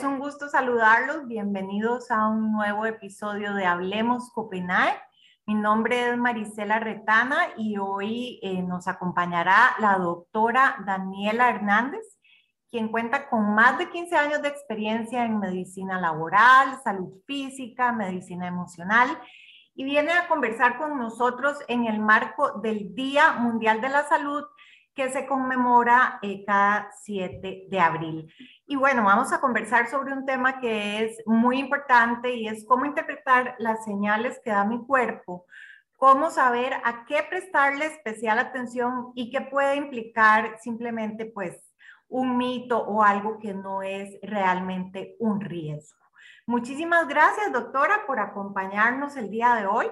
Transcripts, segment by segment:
es un gusto saludarlos. Bienvenidos a un nuevo episodio de Hablemos Copenhague. Mi nombre es Marisela Retana y hoy eh, nos acompañará la doctora Daniela Hernández, quien cuenta con más de 15 años de experiencia en medicina laboral, salud física, medicina emocional y viene a conversar con nosotros en el marco del Día Mundial de la Salud que se conmemora eh, cada 7 de abril. Y bueno, vamos a conversar sobre un tema que es muy importante y es cómo interpretar las señales que da mi cuerpo, cómo saber a qué prestarle especial atención y qué puede implicar simplemente pues un mito o algo que no es realmente un riesgo. Muchísimas gracias, doctora, por acompañarnos el día de hoy.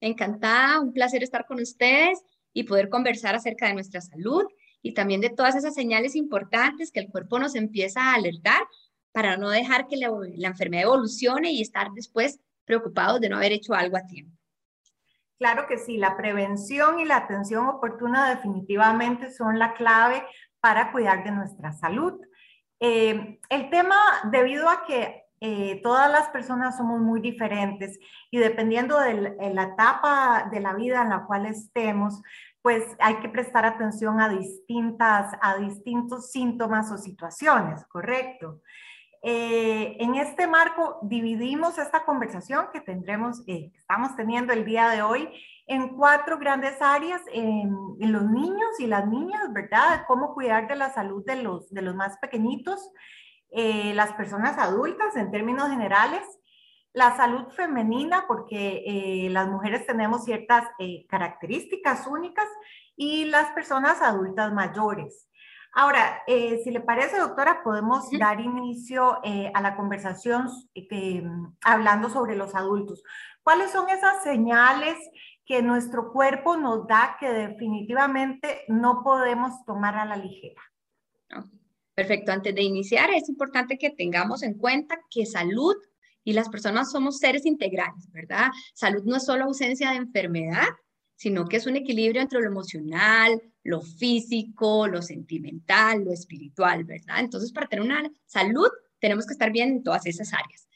Encantada, un placer estar con ustedes y poder conversar acerca de nuestra salud y también de todas esas señales importantes que el cuerpo nos empieza a alertar para no dejar que la, enfermedad evolucione y estar después preocupados de no haber hecho algo a tiempo. Claro que sí, la prevención y la atención oportuna definitivamente son la clave para cuidar de nuestra salud. Eh, el tema, debido a que eh, todas las personas somos muy diferentes y dependiendo de la etapa de la vida en la cual estemos, pues hay que prestar atención a distintas, a distintos síntomas o situaciones, ¿correcto? Eh, en este marco dividimos esta conversación que tendremos, eh, estamos teniendo el día de hoy, en cuatro grandes áreas, en, los niños y las niñas, ¿verdad? Cómo cuidar de la salud de los, de los más pequeñitos, eh, las personas adultas en términos generales, la salud femenina, porque eh, las mujeres tenemos ciertas eh, características únicas, y las personas adultas mayores. Ahora, si le parece, doctora, podemos dar inicio a la conversación hablando sobre los adultos. ¿Cuáles son esas señales que nuestro cuerpo nos da que definitivamente no podemos tomar a la ligera? Perfecto, antes de iniciar es importante que tengamos en cuenta que salud y las personas somos seres integrales, ¿verdad? Salud no es solo ausencia de enfermedad, sino que es un equilibrio entre lo emocional, lo físico, lo sentimental, lo espiritual, ¿verdad? Entonces, para tener una salud, tenemos que estar bien en todas esas áreas.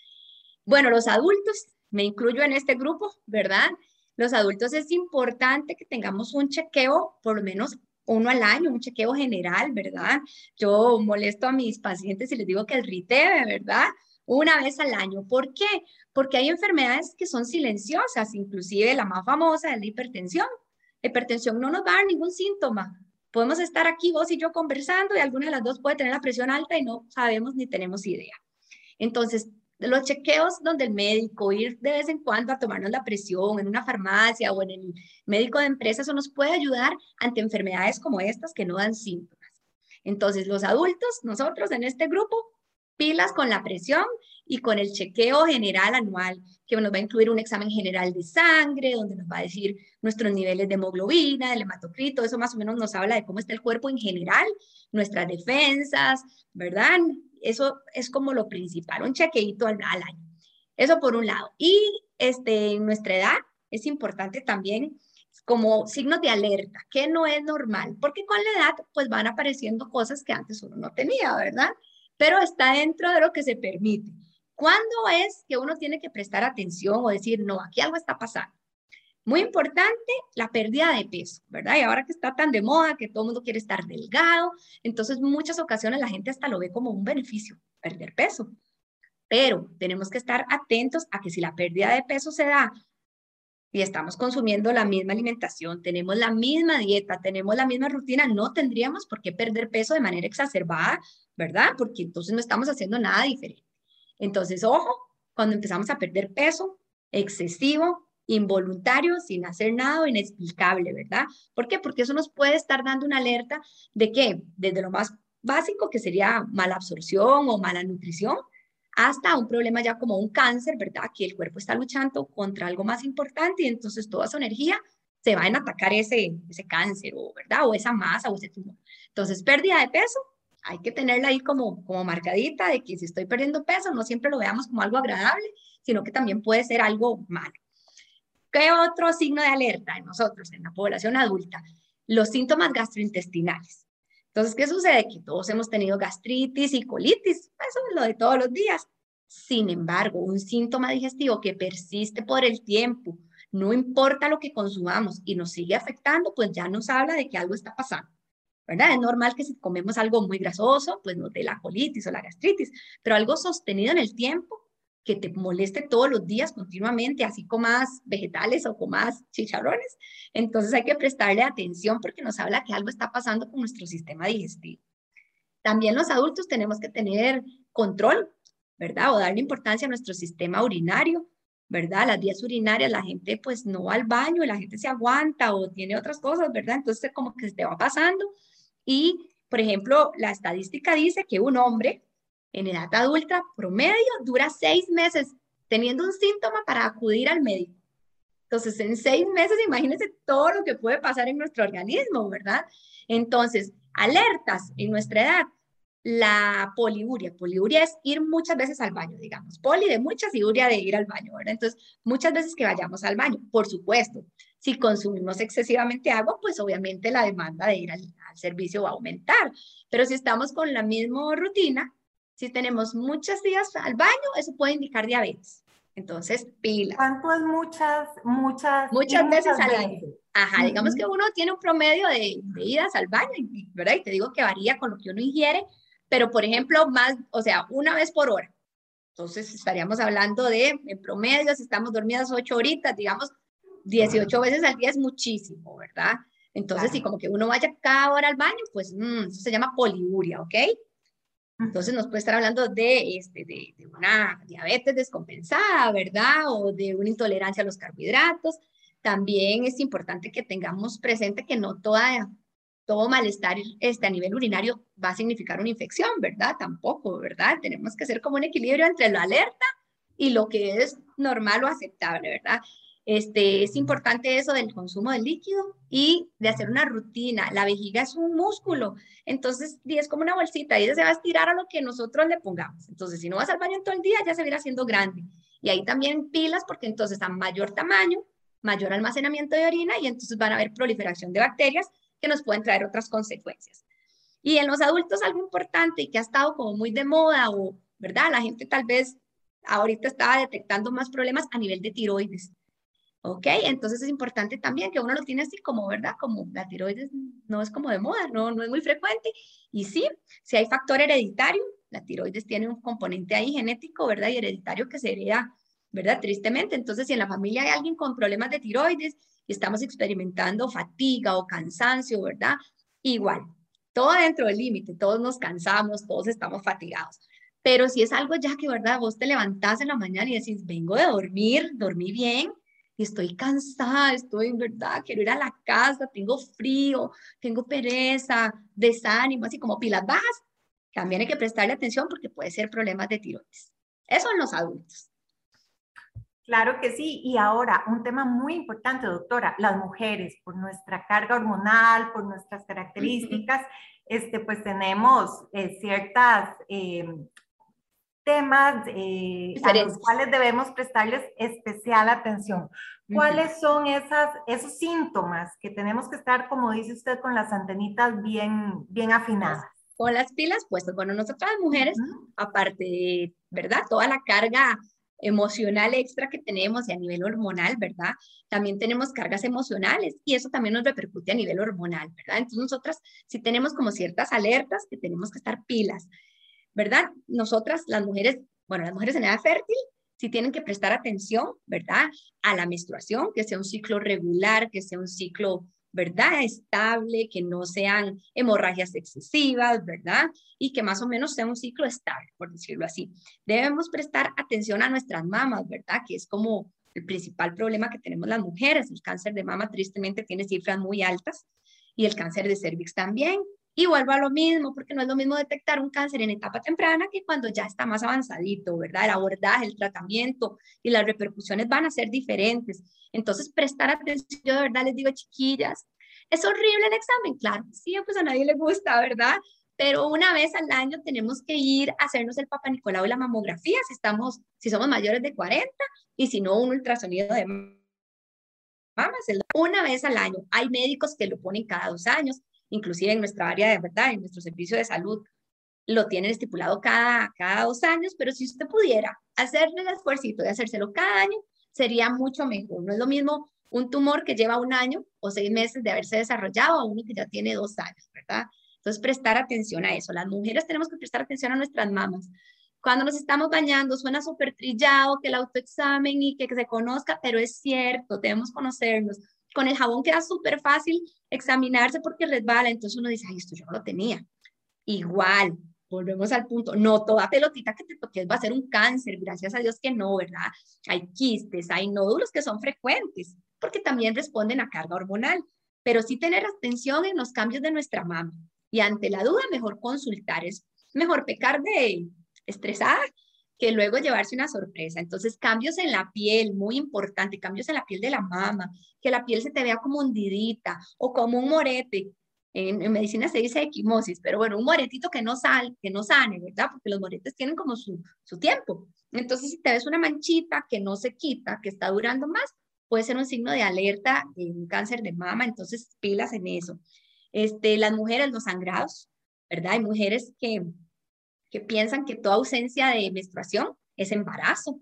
Bueno, los adultos, me incluyo en este grupo, ¿verdad? Los adultos es importante que tengamos un chequeo por lo menos uno al año, un chequeo general, ¿verdad? Yo molesto a mis pacientes y les digo que el RITEVE, ¿verdad? Una vez al año. ¿Por qué? Porque hay enfermedades que son silenciosas, inclusive la más famosa es la hipertensión. La hipertensión no nos va a dar ningún síntoma. Podemos estar aquí vos y yo conversando y alguna de las dos puede tener la presión alta y no sabemos ni tenemos idea. Entonces, los chequeos donde el médico, ir de vez en cuando a tomarnos la presión en una farmacia o en el médico de empresa, eso nos puede ayudar ante enfermedades como estas que no dan síntomas. Entonces, los adultos, nosotros en este grupo, pilas con la presión y con el chequeo general anual, que nos va a incluir un examen general de sangre, donde nos va a decir nuestros niveles de hemoglobina, del hematocrito, eso más o menos nos habla de cómo está el cuerpo en general, nuestras defensas, ¿verdad? Eso es como lo principal, un chequeito al, año. Eso por un lado. Y este, en nuestra edad es importante también como signos de alerta, que no es normal, porque con la edad pues van apareciendo cosas que antes uno no tenía, ¿verdad? Pero está dentro de lo que se permite. ¿Cuándo es que uno tiene que prestar atención o decir, no, aquí algo está pasando? Muy importante, la pérdida de peso, ¿verdad? Y ahora que está tan de moda, que todo el mundo quiere estar delgado, entonces muchas ocasiones la gente hasta lo ve como un beneficio, perder peso. Pero tenemos que estar atentos a que si la pérdida de peso se da y estamos consumiendo la misma alimentación, tenemos la misma dieta, tenemos la misma rutina, no tendríamos por qué perder peso de manera exacerbada, ¿verdad? Porque entonces no estamos haciendo nada diferente. Entonces, ojo, cuando empezamos a perder peso excesivo, involuntario, sin hacer nada inexplicable, ¿verdad? ¿Por qué? Porque eso nos puede estar dando una alerta de que desde lo más básico, que sería mala absorción o mala nutrición, hasta un problema ya como un cáncer, ¿verdad? Que el cuerpo está luchando contra algo más importante y entonces toda su energía se va en atacar ese, ese cáncer, ¿verdad? O esa masa o ese tumor. Entonces, pérdida de peso, hay que tenerla ahí como, como marcadita de que si estoy perdiendo peso, no siempre lo veamos como algo agradable, sino que también puede ser algo malo. ¿Qué otro signo de alerta en nosotros, en la población adulta? Los síntomas gastrointestinales. Entonces, ¿qué sucede? Que todos hemos tenido gastritis y colitis, eso es lo de todos los días. Sin embargo, un síntoma digestivo que persiste por el tiempo, no importa lo que consumamos y nos sigue afectando, pues ya nos habla de que algo está pasando. ¿verdad? Es normal que si comemos algo muy grasoso, pues nos dé la colitis o la gastritis, pero algo sostenido en el tiempo que te moleste todos los días continuamente, así más vegetales o más chicharrones. Entonces hay que prestarle atención porque nos habla que algo está pasando con nuestro sistema digestivo. También los adultos tenemos que tener control, ¿verdad? O darle importancia a nuestro sistema urinario, ¿verdad? Las vías urinarias, la gente pues no va al baño, la gente se aguanta o tiene otras cosas, ¿verdad? Entonces como que se te va pasando. Y, por ejemplo, la estadística dice que un hombre en edad adulta promedio dura seis meses teniendo un síntoma para acudir al médico. Entonces, en seis meses, imagínense todo lo que puede pasar en nuestro organismo, ¿verdad? Entonces, alertas en nuestra edad. La poliuria. Poliuria es ir muchas veces al baño, digamos. Poli de muchas y de ir al baño, ¿verdad? Entonces, muchas veces que vayamos al baño, por supuesto. Si consumimos excesivamente agua, pues obviamente la demanda de ir al, al servicio va a aumentar. Pero si estamos con la misma rutina, si tenemos muchos días al baño, eso puede indicar diabetes. Entonces, pila. ¿Cuánto es muchas, muchas? Muchas veces al año. Ajá, digamos que uno tiene un promedio de, idas al baño, ¿verdad? Y te digo que varía con lo que uno ingiere, pero por ejemplo, más, o sea, una vez por hora. Entonces, estaríamos hablando de, en promedio, si estamos dormidas ocho horitas, digamos, 18 veces al día es muchísimo, ¿verdad? Entonces, si como que uno vaya cada hora al baño, pues mm, eso se llama poliuria, ¿ok? Entonces nos puede estar hablando de, este, de, una diabetes descompensada, ¿verdad? O de una intolerancia a los carbohidratos. También es importante que tengamos presente que no toda, todo malestar este, a nivel urinario va a significar una infección, ¿verdad? Tampoco, ¿verdad? Tenemos que hacer como un equilibrio entre la alerta y lo que es normal o aceptable, ¿verdad? Este, es importante eso del consumo de líquido y de hacer una rutina. La vejiga es un músculo, entonces es como una bolsita y se va a estirar a lo que nosotros le pongamos. Entonces, si no vas al baño en todo el día, ya se viene haciendo grande. Y ahí también pilas porque entonces a mayor tamaño, mayor almacenamiento de orina y entonces van a haber proliferación de bacterias que nos pueden traer otras consecuencias. Y en los adultos algo importante y que ha estado como muy de moda o, ¿verdad? La gente tal vez ahorita estaba detectando más problemas a nivel de tiroides. ¿Ok? Entonces es importante también que uno lo tiene así como, ¿verdad? Como la tiroides no es como de moda, no, no es muy frecuente. Y sí, si hay factor hereditario, la tiroides tiene un componente ahí genético, ¿verdad? Y hereditario que se hereda, ¿verdad? Tristemente. Entonces, si en la familia hay alguien con problemas de tiroides y estamos experimentando fatiga o cansancio, ¿verdad? Igual, todo dentro del límite, todos nos cansamos, todos estamos fatigados. Pero si es algo ya que, ¿verdad? Vos te levantás en la mañana y decís, vengo de dormir, dormí bien, y estoy cansada, estoy en verdad, quiero ir a la casa, tengo frío, tengo pereza, desánimo, así como pilas bajas, también hay que prestarle atención porque puede ser problemas de tiroides. Eso en los adultos. Claro que sí. Y ahora, un tema muy importante, doctora, las mujeres, por nuestra carga hormonal, por nuestras características, este, pues tenemos eh, ciertas eh, temas eh, a los cuales debemos prestarles especial atención. ¿Cuáles son esas, esos síntomas que tenemos que estar, como dice usted, con las antenitas bien, bien afinadas? Con las pilas puestas. Bueno, nosotras las mujeres, aparte de, ¿verdad? Toda la carga emocional extra que tenemos y a nivel hormonal, ¿verdad? También tenemos cargas emocionales y eso también nos repercute a nivel hormonal, ¿verdad? Entonces nosotras sí tenemos como ciertas alertas que tenemos que estar pilas. ¿Verdad? Nosotras, las mujeres, bueno, las mujeres en edad fértil, sí tienen que prestar atención, ¿verdad? A la menstruación, que sea un ciclo regular, que sea un ciclo, ¿verdad? Estable, que no sean hemorragias excesivas, ¿verdad? Y que más o menos sea un ciclo estable, por decirlo así. Debemos prestar atención a nuestras mamas, ¿verdad? Que es como el principal problema que tenemos las mujeres. El cáncer de mama tristemente tiene cifras muy altas y el cáncer de cervix también. Y vuelvo a lo mismo, porque no es lo mismo detectar un cáncer en etapa temprana que cuando ya está más avanzadito, ¿verdad? El abordaje, el tratamiento y las repercusiones van a ser diferentes. Entonces, prestar atención, yo de verdad les digo, chiquillas, ¿es horrible el examen? Claro, sí, pues a nadie le gusta, ¿verdad? Pero una vez al año tenemos que ir a hacernos el Papa Nicolau y la mamografía si, estamos, si somos mayores de 40 y si no, un ultrasonido de mamas. Una vez al año. Hay médicos que lo ponen cada dos años inclusive en nuestra área de verdad, en nuestro servicio de salud, lo tienen estipulado cada, cada dos años, pero si usted pudiera hacerle el esfuerzo de hacérselo cada año, sería mucho mejor. No es lo mismo un tumor que lleva un año o seis meses de haberse desarrollado a uno que ya tiene dos años, ¿verdad? Entonces, prestar atención a eso. Las mujeres tenemos que prestar atención a nuestras mamas. Cuando nos estamos bañando, suena súper trillado que el autoexamen y que, que se conozca, pero es cierto, debemos conocernos. Con el jabón queda súper fácil examinarse porque resbala, entonces uno dice, ay, esto yo no lo tenía. Igual, volvemos al punto, no toda pelotita que te toques va a ser un cáncer, gracias a Dios que no, ¿verdad? Hay quistes, hay nódulos que son frecuentes, porque también responden a carga hormonal, pero sí tener atención en los cambios de nuestra mama. Y ante la duda, mejor consultar, es mejor pecar de estresada que luego llevarse una sorpresa. Entonces, cambios en la piel, muy importante, cambios en la piel de la mama, que la piel se te vea como hundidita o como un morete. En, medicina se dice equimosis, pero bueno, un moretito que no, sal, que no sane, ¿verdad? Porque los moretes tienen como su, su tiempo. Entonces, si te ves una manchita que no se quita, que está durando más, puede ser un signo de alerta de un cáncer de mama, entonces pilas en eso. Este, las mujeres, los sangrados, ¿verdad? Hay mujeres que, que piensan que toda ausencia de menstruación es embarazo.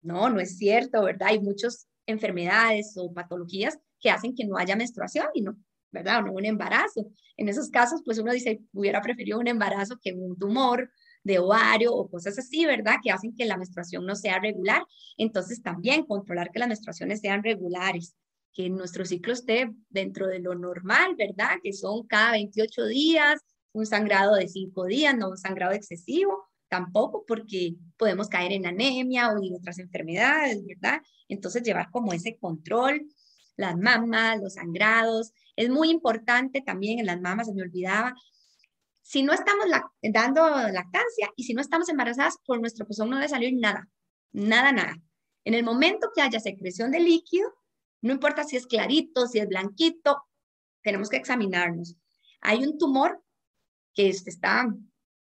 No, no es cierto, ¿verdad? Hay muchas enfermedades o patologías que hacen que no haya menstruación y no, ¿verdad? O no un embarazo. En esos casos, pues uno dice, hubiera preferido un embarazo que un tumor de ovario o cosas así, ¿verdad? Que hacen que la menstruación no sea regular. Entonces, también controlar que las menstruaciones sean regulares que nuestro ciclo esté dentro de lo normal, ¿verdad? Que son cada 28 días, un sangrado de 5 días, no un sangrado excesivo, tampoco porque podemos caer en anemia o en otras enfermedades, ¿verdad? Entonces llevar como ese control, las mamas, los sangrados, es muy importante también en las mamas, se me olvidaba, si no estamos dando lactancia y si no estamos embarazadas, por nuestro pezón no debe salir nada, nada, nada. En el momento que haya secreción de líquido, no importa si es clarito, si es blanquito, tenemos que examinarnos. Hay un tumor que se está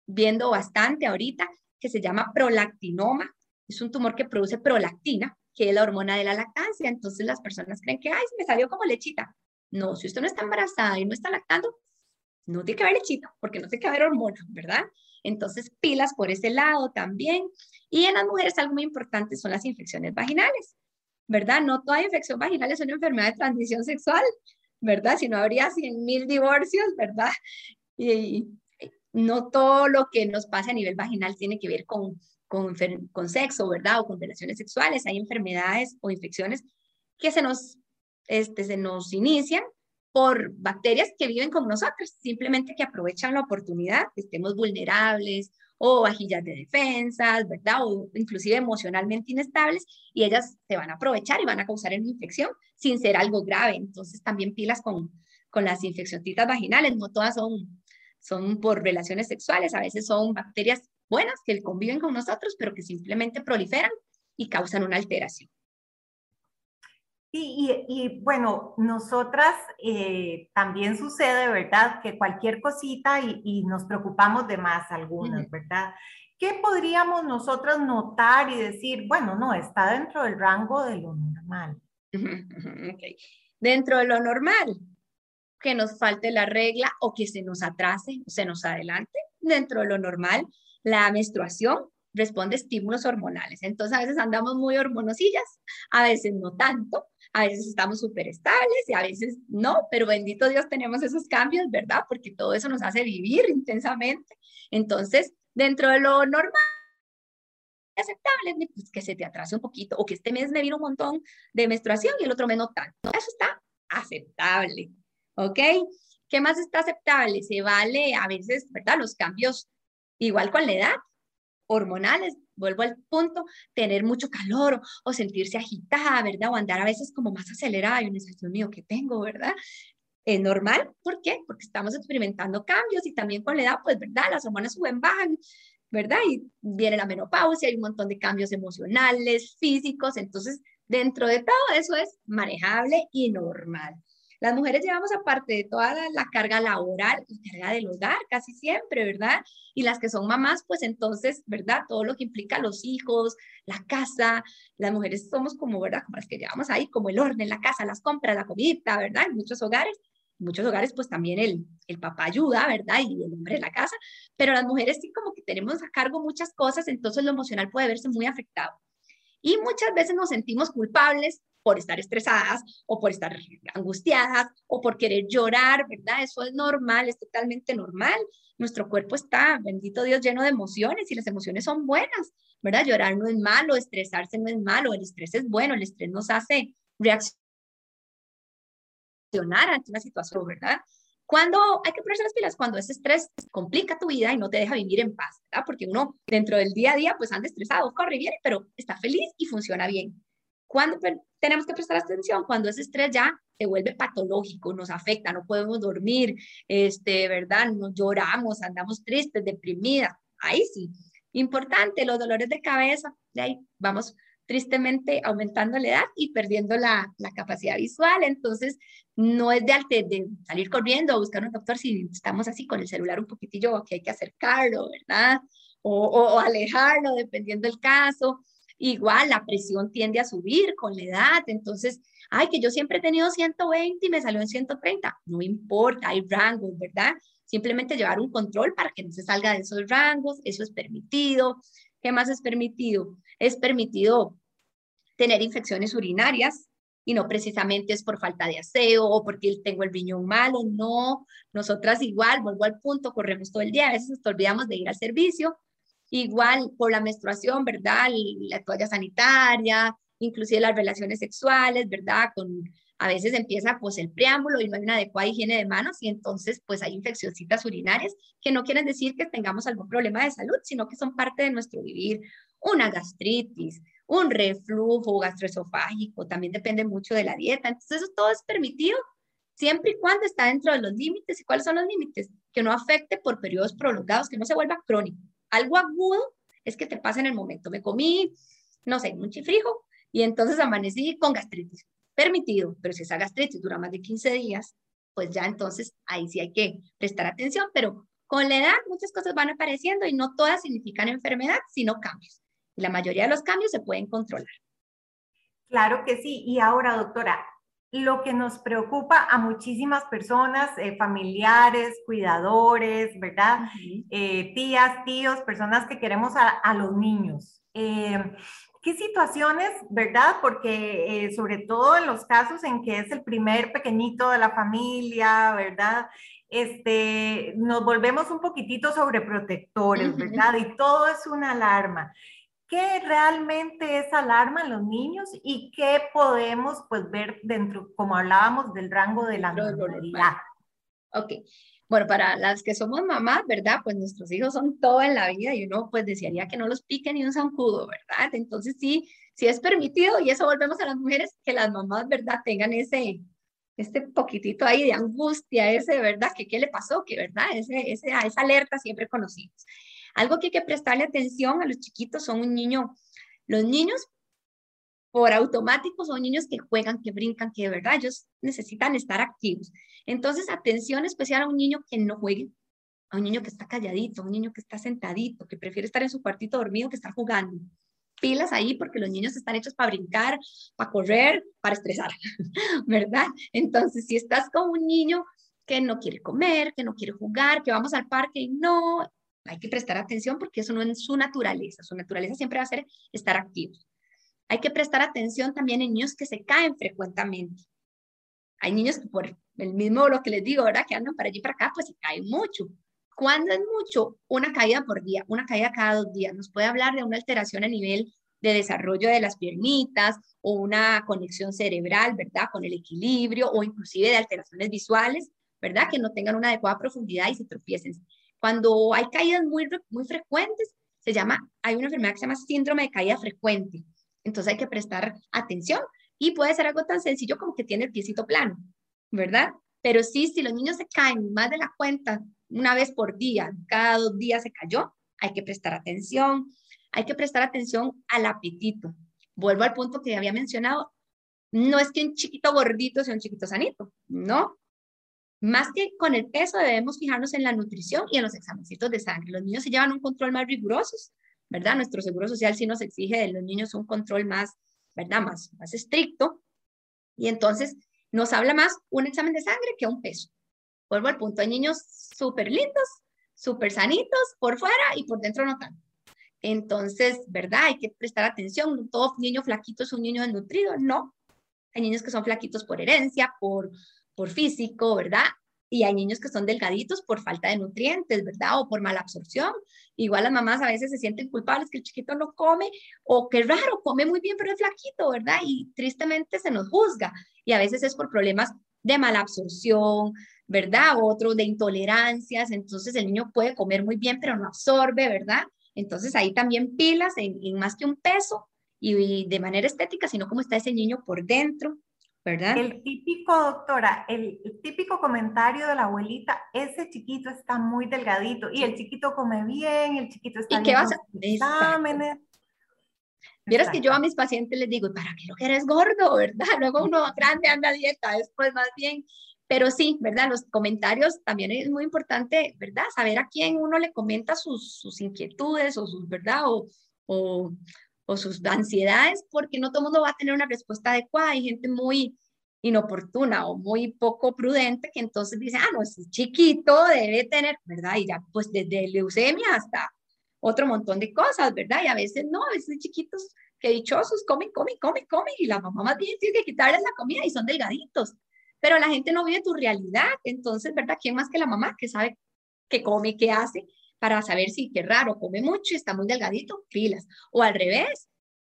viendo bastante ahorita que se llama prolactinoma. Es un tumor que produce prolactina, que es la hormona de la lactancia. Entonces las personas creen que, ay, me salió como lechita. No, si usted no está embarazada y no está lactando, no tiene que haber lechita, porque no tiene que haber hormona, ¿verdad? Entonces, pilas por ese lado también. Y en las mujeres algo muy importante son las infecciones vaginales. ¿verdad? No toda infección vaginal es una enfermedad de transmisión sexual, ¿verdad? Si no habría 100 mil divorcios, ¿verdad? Y, no todo lo que nos pasa a nivel vaginal tiene que ver con, con, con, sexo, ¿verdad? O con relaciones sexuales. Hay enfermedades o infecciones que se nos, este, se nos inician por bacterias que viven con nosotros, simplemente que aprovechan la oportunidad, que estemos vulnerables o vajillas de defensas, ¿verdad? O inclusive emocionalmente inestables y ellas se van a aprovechar y van a causar una infección sin ser algo grave. Entonces también pilas con, con las infeccioncitas vaginales, no todas son, son por relaciones sexuales, a veces son bacterias buenas que conviven con nosotros, pero que simplemente proliferan y causan una alteración. Y, bueno, nosotras eh, también sucede, ¿verdad? Que cualquier cosita y, nos preocupamos de más algunas, ¿verdad? ¿Qué podríamos nosotras notar y decir, bueno, no, está dentro del rango de lo normal? Dentro de lo normal, que nos falte la regla o que se nos atrase o se nos adelante. Dentro de lo normal, la menstruación responde a estímulos hormonales. Entonces a veces andamos muy hormonosillas, a veces no tanto, a veces estamos súper estables y a veces no, pero bendito Dios tenemos esos cambios, ¿verdad? Porque todo eso nos hace vivir intensamente. Entonces, dentro de lo normal, aceptable, pues que se te atrase un poquito o que este mes me vino un montón de menstruación y el otro mes no tanto. Eso está aceptable, ¿ok? ¿Qué más está aceptable? Se vale a veces, ¿verdad? Los cambios igual con la edad, hormonales, vuelvo al punto, tener mucho calor o, sentirse agitada, ¿verdad? O andar a veces como más acelerada y uno dice, Dios mío, ¿qué tengo, verdad? Es normal, ¿por qué? Porque estamos experimentando cambios y también con la edad, pues, ¿verdad? Las hormonas suben, bajan, ¿verdad? Y viene la menopausia, hay un montón de cambios emocionales, físicos, entonces, dentro de todo eso es manejable y normal. Las mujeres llevamos aparte de toda la, carga laboral, la carga del hogar casi siempre, ¿verdad? Y las que son mamás, pues entonces, ¿verdad? Todo lo que implica los hijos, la casa, las mujeres somos como, ¿verdad? Como las que llevamos ahí, como el orden, la casa, las compras, la comida, ¿verdad? En muchos hogares. Muchos hogares, pues también el, el papá ayuda, ¿verdad? Y el hombre en la casa, pero las mujeres sí como que tenemos a cargo muchas cosas, entonces lo emocional puede verse muy afectado. Y muchas veces nos sentimos culpables por estar estresadas o por estar angustiadas o por querer llorar, ¿verdad? Eso es normal, es totalmente normal. Nuestro cuerpo está, bendito Dios, lleno de emociones y las emociones son buenas, ¿verdad? Llorar no es malo, estresarse no es malo, el estrés es bueno, el estrés nos hace reaccionar ante una situación, ¿verdad? Cuando hay que ponerse las pilas, cuando ese estrés complica tu vida y no te deja vivir en paz, ¿verdad? Porque uno dentro del día a día pues anda estresado, corre viene, pero está feliz y funciona bien. ¿Cuándo tenemos que prestar atención? Cuando ese estrés ya se vuelve patológico, nos afecta, no podemos dormir, este, ¿verdad? Nos lloramos, andamos tristes, deprimidas. Ahí sí. Importante, los dolores de cabeza, de ahí vamos tristemente aumentando la edad y perdiendo la, la capacidad visual. Entonces, no es de, de salir corriendo a buscar un doctor si estamos así con el celular un poquitillo que hay que acercarlo, ¿verdad? O, o, o alejarlo, dependiendo del caso. Igual la presión tiende a subir con la edad, entonces, ay, que yo siempre he tenido 120 y me salió en 130, no importa, hay rangos, ¿verdad? Simplemente llevar un control para que no se salga de esos rangos, eso es permitido. ¿Qué más es permitido? Es permitido tener infecciones urinarias y no precisamente es por falta de aseo o porque tengo el riñón malo, no, nosotras igual, vuelvo al punto, corremos todo el día, a veces nos olvidamos de ir al servicio igual por la menstruación, ¿verdad? La toalla sanitaria, inclusive las relaciones sexuales, ¿verdad? Con, a veces empieza pues el preámbulo y no hay una adecuada higiene de manos y entonces pues hay infeccioncitas urinarias que no quieren decir que tengamos algún problema de salud, sino que son parte de nuestro vivir. Una gastritis, un reflujo gastroesofágico, también depende mucho de la dieta. Entonces eso todo es permitido siempre y cuando está dentro de los límites. ¿Y cuáles son los límites? Que no afecte por periodos prolongados, que no se vuelva crónico. Algo agudo es que te pasa en el momento. Me comí, no sé, un chifrijo y entonces amanecí con gastritis. Permitido, pero si esa gastritis dura más de 15 días, pues ya entonces ahí sí hay que prestar atención, pero con la edad muchas cosas van apareciendo y no todas significan enfermedad, sino cambios. Y la mayoría de los cambios se pueden controlar. Claro que sí. Y ahora, doctora, lo que nos preocupa a muchísimas personas, eh, familiares, cuidadores, ¿verdad? Eh, tías, tíos, personas que queremos a, los niños. Eh, ¿Qué situaciones, verdad? Porque sobre todo en los casos en que es el primer pequeñito de la familia, ¿verdad? Este, nos volvemos un poquitito sobreprotectores, ¿verdad? Y todo es una alarma qué realmente es alarma en los niños y qué podemos pues ver dentro, como hablábamos, del rango de la normalidad. Ok, bueno, para las que somos mamás, ¿verdad? Pues nuestros hijos son todo en la vida y uno pues desearía que no los pique ni un zancudo, ¿verdad? Entonces sí, sí es permitido y eso volvemos a las mujeres, que las mamás, ¿verdad? Tengan ese, este poquitito ahí de angustia, ese, ¿verdad? Que qué le pasó, que, ¿verdad? Ese, ese, esa alerta siempre conocimos. Algo que hay que prestarle atención a los chiquitos son un niño, los niños por automático son niños que juegan, que brincan, que de verdad ellos necesitan estar activos. Entonces, atención especial a un niño que no juegue, a un niño que está calladito, a un niño que está sentadito, que prefiere estar en su cuartito dormido que estar jugando. Pilas ahí porque los niños están hechos para brincar, para correr, para estresar, ¿verdad? Entonces, si estás con un niño que no quiere comer, que no quiere jugar, que vamos al parque y no, hay que prestar atención porque eso no es su naturaleza. Su naturaleza siempre va a ser estar activos. Hay que prestar atención también en niños que se caen frecuentemente. Hay niños que por el mismo lo que les digo, ¿verdad? Que andan para allí para acá, pues se caen mucho. ¿Cuándo es mucho? Una caída por día, una caída cada dos días. Nos puede hablar de una alteración a nivel de desarrollo de las piernitas o una conexión cerebral, ¿verdad? Con el equilibrio o inclusive de alteraciones visuales, ¿verdad? Que no tengan una adecuada profundidad y se tropiecen. Cuando hay caídas muy, muy frecuentes, se llama, hay una enfermedad que se llama síndrome de caída frecuente. Entonces hay que prestar atención y puede ser algo tan sencillo como que tiene el piecito plano, ¿verdad? Pero sí, si los niños se caen más de la cuenta una vez por día, cada dos días se cayó, hay que prestar atención. Hay que prestar atención al apetito. Vuelvo al punto que había mencionado. No es que un chiquito gordito sea un chiquito sanito, no. Más que con el peso, debemos fijarnos en la nutrición y en los examencitos de sangre. Los niños se llevan un control más riguroso, ¿verdad? Nuestro seguro social sí nos exige de los niños un control más, ¿verdad? Más, más estricto. Y entonces, Nos habla más un examen de sangre que un peso. Vuelvo al punto, hay niños súper lindos, súper sanitos por fuera y por dentro no tanto. Entonces, ¿verdad? Hay que prestar atención. Todo niño flaquito es un niño desnutrido. No. Hay niños que son flaquitos por herencia, por, por físico, ¿verdad? Y hay niños que son delgaditos por falta de nutrientes, ¿verdad? O por mala absorción. Igual las mamás a veces se sienten culpables que el chiquito no come, o qué raro, come muy bien, pero es flaquito, ¿verdad? Y tristemente se nos juzga. Y a veces es por problemas de mala absorción, ¿verdad? Otro de intolerancias. Entonces el niño puede comer muy bien, pero no absorbe, ¿verdad? Entonces ahí también pilas en, más que un peso y, de manera estética, sino cómo está ese niño por dentro, ¿verdad? El típico, doctora, el, típico comentario de la abuelita, ese chiquito está muy delgadito y el chiquito come bien, el chiquito está ¿Y qué vas a exámenes. Vieras que yo a mis pacientes les digo, ¿para qué lo que eres gordo, verdad? Luego uno grande anda a dieta, después más bien pero sí, ¿verdad? Los comentarios también es muy importante, ¿verdad? Saber a quién uno le comenta sus, sus inquietudes o sus, ¿verdad? O, o, o, sus ansiedades, porque no todo el mundo va a tener una respuesta adecuada. Hay gente muy inoportuna o muy poco prudente que entonces dice, ah, no, es chiquito, debe tener, ¿verdad? Y ya, pues desde leucemia hasta otro montón de cosas, ¿verdad? Y a veces no, a veces chiquitos que dichosos comen, comen, comen, comen, y la mamá más bien tiene que quitarles la comida y son delgaditos pero la gente no vive tu realidad, entonces, ¿verdad? ¿Quién más que la mamá que sabe qué come, qué hace, para saber si qué raro, come mucho está muy delgadito, pilas, o al revés,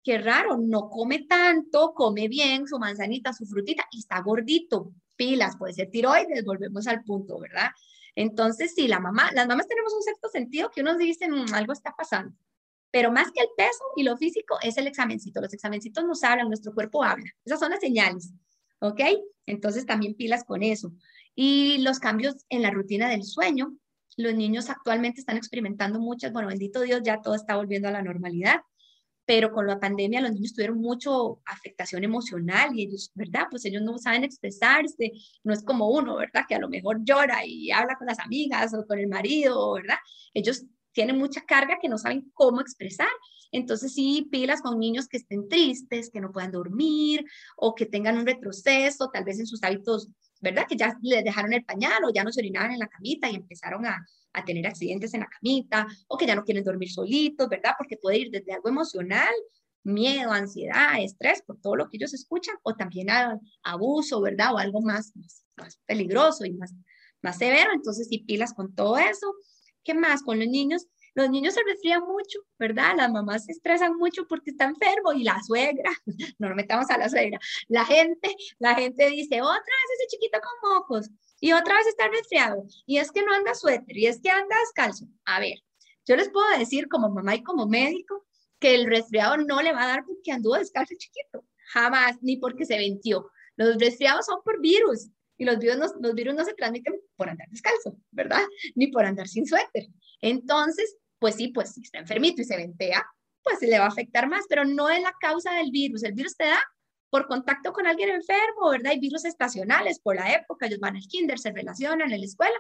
qué raro, no come tanto, come bien su manzanita, su frutita y está gordito, pilas, puede ser tiroides, volvemos al punto, ¿verdad? Entonces, sí, la mamá, las mamás tenemos un cierto sentido que unos dicen, mm, algo está pasando. Pero más que el peso y lo físico es el examencito. Los examencitos nos hablan, nuestro cuerpo habla. Esas son las señales. ¿ok? Entonces también pilas con eso. Y los cambios en la rutina del sueño. Los niños actualmente están experimentando muchas, bueno, bendito Dios, ya todo está volviendo a la normalidad, pero con la pandemia los niños tuvieron mucho afectación emocional y ellos, ¿verdad? Pues ellos no saben expresarse, no es como uno, ¿verdad? Que a lo mejor llora y habla con las amigas o con el marido, ¿verdad? Ellos tienen mucha carga que no saben cómo expresar entonces sí, pilas con niños que estén tristes, que no puedan dormir o que tengan un retroceso, tal vez en sus hábitos, ¿verdad? Que ya les dejaron el pañal o ya no se orinaban en la camita y empezaron a, a tener accidentes en la camita o que ya no quieren dormir solitos, ¿verdad? Porque puede ir desde algo emocional miedo, ansiedad, estrés, por todo lo que ellos escuchan, o también a, abuso, ¿verdad? O algo más, más, más, peligroso y más, más severo. Entonces, sí, pilas con todo eso. ¿Qué más? Con los niños, los niños se resfrían mucho, ¿verdad? Las mamás se estresan mucho porque está enfermo y la suegra, no metamos a la suegra, la gente, la gente dice, otra vez ese chiquito con mocos y otra vez está resfriado y es que no anda suéter y es que anda descalzo. A ver, yo les puedo decir como mamá y como médico que el resfriado no le va a dar porque anduvo descalzo chiquito, jamás, ni porque se ventió. Los resfriados son por virus y los virus, no, los virus no se transmiten por andar descalzo, ¿verdad? Ni por andar sin suéter. Entonces, pues sí, pues si está enfermito y se ventea, pues le va a afectar más, pero no es la causa del virus. El virus te da por contacto con alguien enfermo, ¿verdad? Hay virus estacionales por la época, ellos van al kinder, se relacionan en la escuela.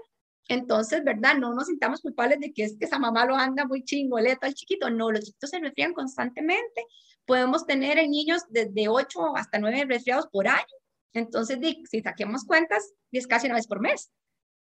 Entonces, ¿verdad? No nos sintamos culpables de que es que esa mamá lo anda muy chingoleta al chiquito. No, los chiquitos se resfrían constantemente. Podemos tener en niños desde 8 hasta 9 resfriados por año. Entonces, si saquemos cuentas, es casi una vez por mes.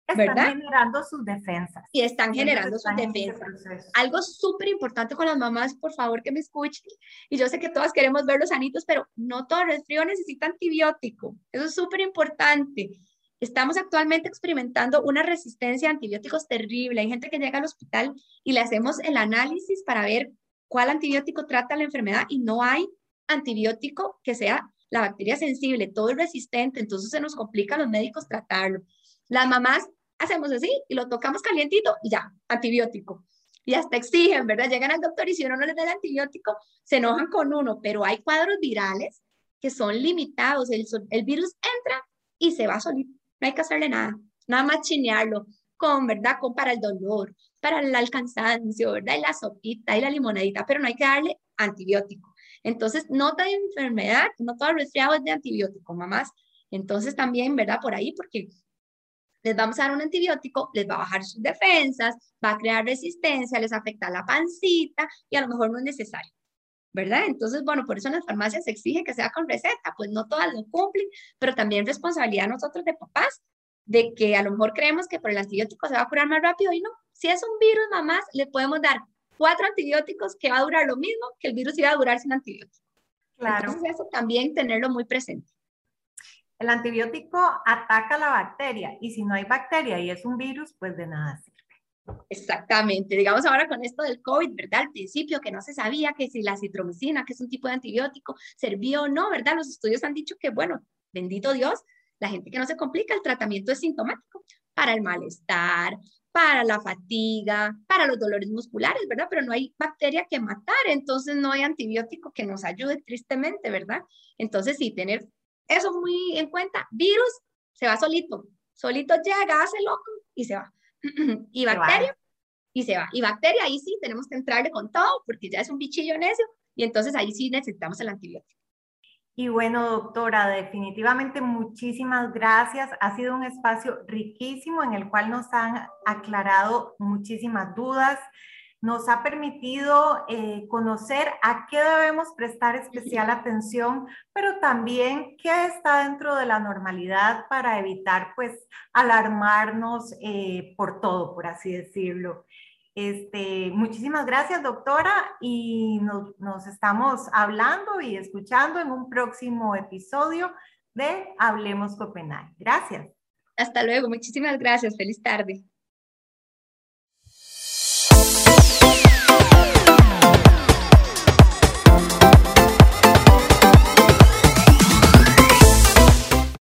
Están generando sus defensas. Y están generando sus defensas. Algo súper importante con las mamás, por favor que me escuchen. Y yo sé que todas queremos ver los sanitos, pero no todo resfrío necesita antibiótico. Eso es súper importante. Estamos actualmente experimentando una resistencia a antibióticos terrible. Hay gente que llega al hospital y le hacemos el análisis para ver cuál antibiótico trata la enfermedad y no hay antibiótico que sea la bacteria sensible, todo es resistente, entonces se nos complica a los médicos tratarlo. Las mamás hacemos así y lo tocamos calientito y ya, antibiótico. Y hasta exigen, ¿verdad? Llegan al doctor y si uno no les da el antibiótico, se enojan con uno, pero hay cuadros virales que son limitados. El, el virus entra y se va solito. No hay que hacerle nada, nada más chinearlo con, ¿verdad? Con para el dolor, para el cansancio, ¿verdad? Y la sopita y la limonadita, pero no hay que darle antibiótico. Entonces, no toda enfermedad, no todo resfriado es de antibiótico, mamás. Entonces, también, ¿verdad? Por ahí, porque les vamos a dar un antibiótico, les va a bajar sus defensas, va a crear resistencia, les afecta la pancita y a lo mejor no es necesario. ¿verdad? Entonces, bueno, por eso en las farmacias se exige que sea con receta, pues no todas lo cumplen, pero también responsabilidad nosotros de papás, de que a lo mejor creemos que por el antibiótico se va a curar más rápido y no. Si es un virus, mamás, le podemos dar cuatro antibióticos que va a durar lo mismo que el virus iba a durar sin antibiótico. Claro. Entonces, eso también tenerlo muy presente. El antibiótico ataca la bacteria y si no hay bacteria y es un virus, pues de nada sirve. Exactamente. Digamos ahora con esto del COVID, ¿verdad? Al principio que no se sabía que si la citromicina, que es un tipo de antibiótico, servía o no, ¿verdad? Los estudios han dicho que, bueno, bendito Dios, la gente que no se complica, el tratamiento es sintomático para el malestar, para la fatiga, para los dolores musculares, ¿verdad? Pero no hay bacteria que matar, entonces no hay antibiótico que nos ayude tristemente, ¿verdad? Entonces sí, tener eso muy en cuenta. Virus se va solito, solito llega, hace loco y se va. y bacteria, y se va. Y bacteria, ahí sí tenemos que entrarle con todo porque ya es un bichillo necio y entonces ahí sí necesitamos el antibiótico. Y bueno, doctora, definitivamente muchísimas gracias. Ha sido un espacio riquísimo en el cual nos han aclarado muchísimas dudas nos ha permitido eh, conocer a qué debemos prestar especial atención, pero también qué está dentro de la normalidad para evitar pues alarmarnos eh, por todo, por así decirlo. Este, muchísimas gracias, doctora, y nos, nos estamos hablando y escuchando en un próximo episodio de Hablemos Copenhague. Gracias. Hasta luego, muchísimas gracias. Feliz tarde.